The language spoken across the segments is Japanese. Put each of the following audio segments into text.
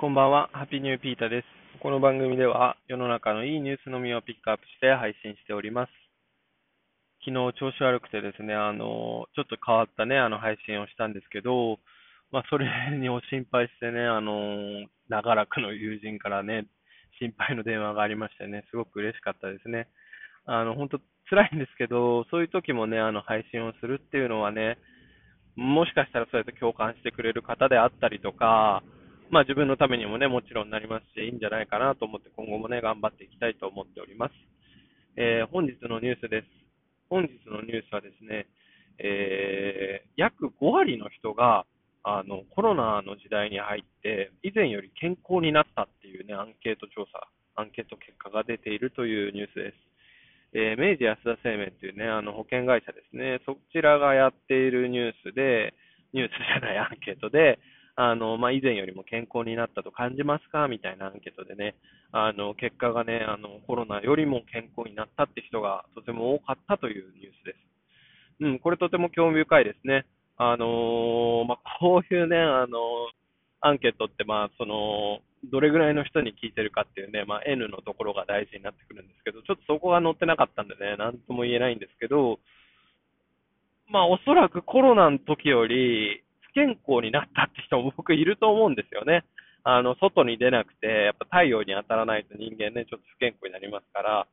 こんばんは、ハッピーニューピータです。この番組では世の中のいいニュースのみをピックアップして配信しております。昨日調子悪くてですね、あの、ちょっと変わったね、あの配信をしたんですけど、まあ、それにを心配してね、あの、長らくの友人からね、心配の電話がありましてね、すごく嬉しかったですね。あの、本当辛いんですけど、そういう時もね、あの、配信をするっていうのはね、もしかしたらそうやって共感してくれる方であったりとか、まあ自分のためにもね、もちろんなりますし、いいんじゃないかなと思って今後もね、頑張っていきたいと思っております。えー、本日のニュースです。本日のニュースはですね、えー、約5割の人が、あの、コロナの時代に入って、以前より健康になったっていうね、アンケート調査、アンケート結果が出ているというニュースです。えー、明治安田生命っていうね、あの保険会社ですね、そちらがやっているニュースで、ニュースじゃないアンケートで、あの、まあ、以前よりも健康になったと感じますか？みたいなアンケートでね、あの、結果がね、あの、コロナよりも健康になったって人がとても多かったというニュースです。うん、これとても興味深いですね。あのまあ、こういうね、あのアンケートって、まあ、その、どれぐらいの人に聞いてるかっていうね、まあ、N のところが大事になってくるんですけど、ちょっとそこが載ってなかったんでね、なんとも言えないんですけど、まあ、おそらくコロナの時より、不健康になったって人も僕いると思うんですよね。あの、外に出なくて、やっぱ太陽に当たらないと人間ね、ちょっと不健康になりますから、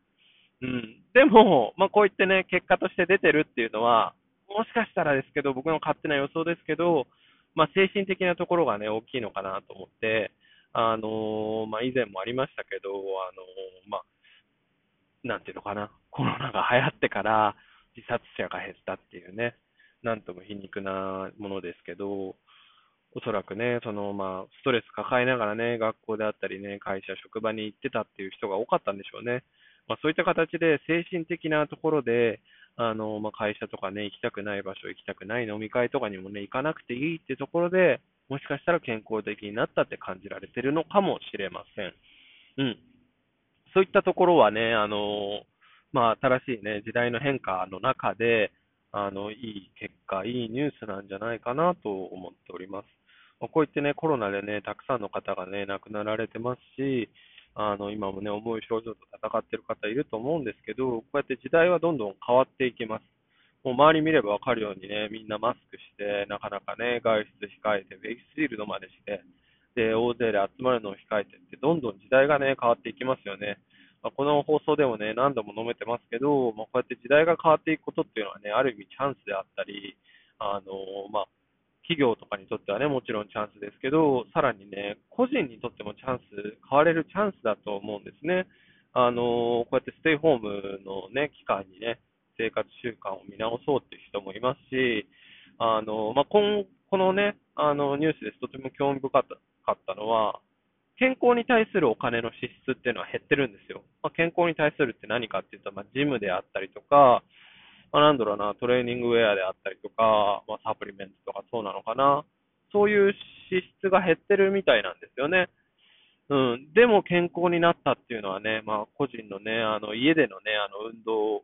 うん。でも、まあ、こういってね、結果として出てるっていうのは、もしかしたらですけど、僕の勝手な予想ですけど、まあ、精神的なところがね、大きいのかなと思って、あのー、まあ、以前もありましたけど、あのー、まあ、なんていうのかな、コロナが流行ってから自殺者が減ったっていうね、なんとも皮肉なものですけど、おそらくね、そのまあ、ストレス抱えながらね、学校であったりね、会社、職場に行ってたっていう人が多かったんでしょうね。まあ、そういった形で精神的なところで、あのまあ、会社とかね、行きたくない場所、行きたくない飲み会とかにもね、行かなくていいっていうところで、もしかしたら健康的になったって感じられてるのかもしれません。うん。そういったところはね、あのまあ、新しいね、時代の変化の中で、あの、いい結果、いいニュースなんじゃないかなと思っております。まあ、こういってね、コロナでね、たくさんの方がね、亡くなられてますし、あの、今もね、重い症状と戦っている方いると思うんですけど、こうやって時代はどんどん変わっていきます。もう周り見ればわかるようにね、みんなマスクして、なかなかね、外出控えて、フェイスシールドまでして、で、大勢で集まるのを控えてって、どんどん時代がね、変わっていきますよね。まあ、この放送でもね、何度も述べてますけど、まあ、こうやって時代が変わっていくことっていうのはね、ある意味チャンスであったり、あのまあ、企業とかにとってはね、もちろんチャンスですけど、さらにね、個人にとってもチャンス、変われるチャンスだと思うんですね。あのこうやってステイホームのね、期間にね、生活習慣を見直そうっていう人もいますし、あのまあ、このね、あのニュースですとても興味深かったのは、健康に対するお金の支出っていうのは減ってるんですよ。まあ、健康に対するって何かっていうと、まあ、ジムであったりとか、まあ、なんだろうな、トレーニングウェアであったりとか、まあ、サプリメントとかそうなのかな。そういう支出が減ってるみたいなんですよね。うん。でも健康になったっていうのはね、まあ、個人のね、あの、家でのね、あの、運動、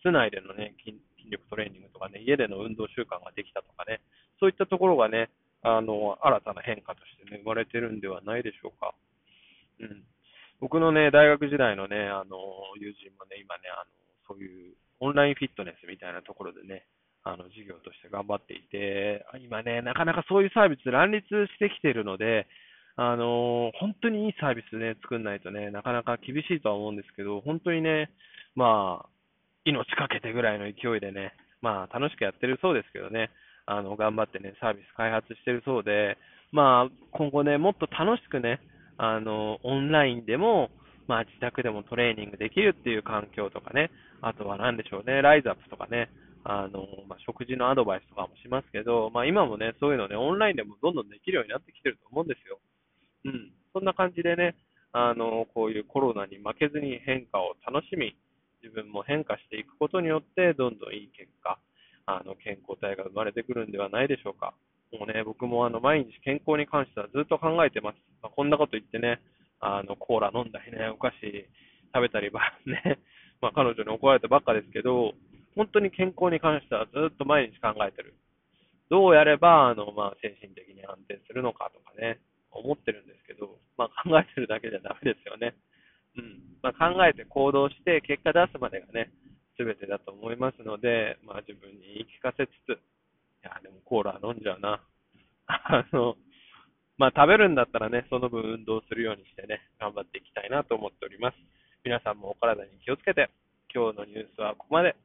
室内でのね筋、筋力トレーニングとかね、家での運動習慣ができたとかね、そういったところがね、あの、新たな変化としてね、生まれてるんではないでしょうか。うん。僕のね、大学時代のね、あの、友人もね、今ね、あの、そういうオンラインフィットネスみたいなところでね、あの、授業として頑張っていて、今ね、なかなかそういうサービス乱立してきているので、あの、本当にいいサービスね、作んないとね、なかなか厳しいとは思うんですけど、本当にね、まあ、命かけてぐらいの勢いでね、まあ、楽しくやってるそうですけどね、あの、頑張ってね、サービス開発してるそうで、まあ、今後ね、もっと楽しくね、あの、オンラインでも、まあ、自宅でもトレーニングできるっていう環境とかね、あとは何でしょうね、ライズアップとかね、あの、まあ、食事のアドバイスとかもしますけど、まあ、今もね、そういうのね、オンラインでもどんどんできるようになってきてると思うんですよ。うん。そんな感じでね、あの、こういうコロナに負けずに変化を楽しみ、自分も変化していくことによって、どんどんいい結果、あの、健康体が生まれてくるんではないでしょうか。もうね、僕もあの、毎日健康に関してはずっと考えてます。まあ、こんなこと言ってね、あの、コーラ飲んだりね、お菓子食べたりば、ね、まあ、彼女に怒られたばっかですけど、本当に健康に関してはずっと毎日考えてる。どうやれば、あの、まあ、精神的に安定するのかとかね、思ってるんですけど、まあ、考えてるだけじゃダメですよね。うん。まあ、考えて行動して結果出すまでがね、全てだと思いますので、まあ自分に言い聞かせつつ、いや、でもコーラ飲んじゃうな。あの、まあ食べるんだったらね、その分運動するようにしてね、頑張っていきたいなと思っております。皆さんもお体に気をつけて、今日のニュースはここまで。